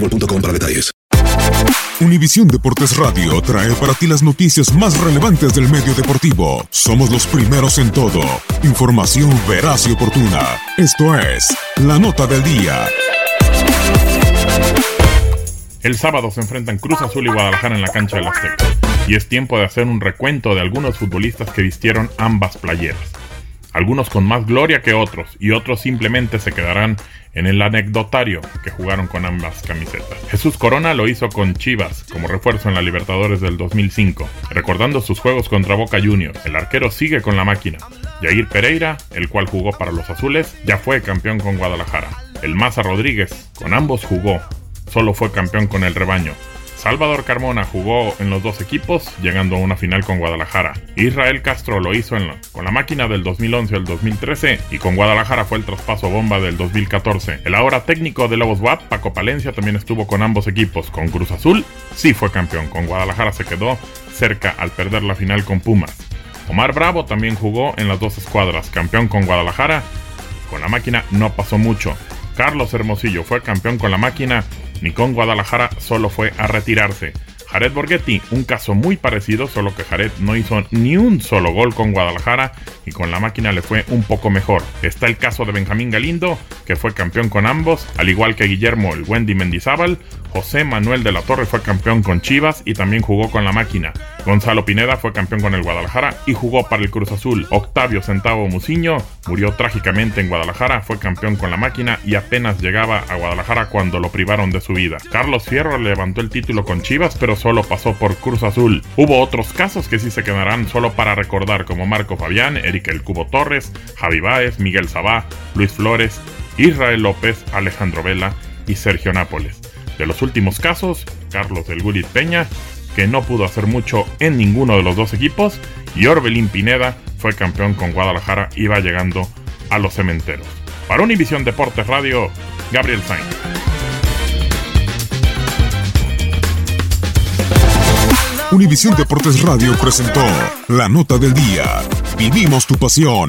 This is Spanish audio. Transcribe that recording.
boostmobile.com. Univisión Deportes Radio trae para ti las noticias más relevantes del medio deportivo. Somos los primeros en todo. Información veraz y oportuna. Esto es La Nota del Día. El sábado se enfrentan Cruz Azul y Guadalajara en la cancha del Azteca. Y es tiempo de hacer un recuento de algunos futbolistas que vistieron ambas playeras. Algunos con más gloria que otros y otros simplemente se quedarán en el anecdotario que jugaron con ambas camisetas. Jesús Corona lo hizo con Chivas como refuerzo en la Libertadores del 2005, recordando sus juegos contra Boca Juniors. El arquero sigue con la máquina. Jair Pereira, el cual jugó para los azules, ya fue campeón con Guadalajara. El Maza Rodríguez, con ambos jugó, solo fue campeón con el rebaño. Salvador Carmona jugó en los dos equipos, llegando a una final con Guadalajara. Israel Castro lo hizo en la, con la máquina del 2011 al 2013 y con Guadalajara fue el traspaso bomba del 2014. El ahora técnico de Lobos WAP, Paco Palencia, también estuvo con ambos equipos. Con Cruz Azul sí fue campeón, con Guadalajara se quedó cerca al perder la final con Pumas. Omar Bravo también jugó en las dos escuadras, campeón con Guadalajara. Con la máquina no pasó mucho. Carlos Hermosillo fue campeón con la máquina ni con Guadalajara solo fue a retirarse. Jared Borghetti, un caso muy parecido, solo que Jared no hizo ni un solo gol con Guadalajara y con la máquina le fue un poco mejor. Está el caso de Benjamín Galindo, que fue campeón con ambos, al igual que Guillermo el Wendy Mendizábal, José Manuel de la Torre fue campeón con Chivas y también jugó con la máquina. Gonzalo Pineda fue campeón con el Guadalajara y jugó para el Cruz Azul. Octavio Centavo Muciño murió trágicamente en Guadalajara, fue campeón con la máquina y apenas llegaba a Guadalajara cuando lo privaron de su vida. Carlos Fierro levantó el título con Chivas, pero solo pasó por Cruz Azul. Hubo otros casos que sí se quedarán solo para recordar, como Marco Fabián, Eric El Cubo Torres, Javi Baez, Miguel Sabá, Luis Flores, Israel López, Alejandro Vela y Sergio Nápoles. De los últimos casos, Carlos del Gulit Peña, que no pudo hacer mucho en ninguno de los dos equipos, y Orbelín Pineda fue campeón con Guadalajara y va llegando a los cementeros. Para Univisión Deportes Radio, Gabriel Sainz. Univisión Deportes Radio presentó La Nota del Día. Vivimos tu pasión.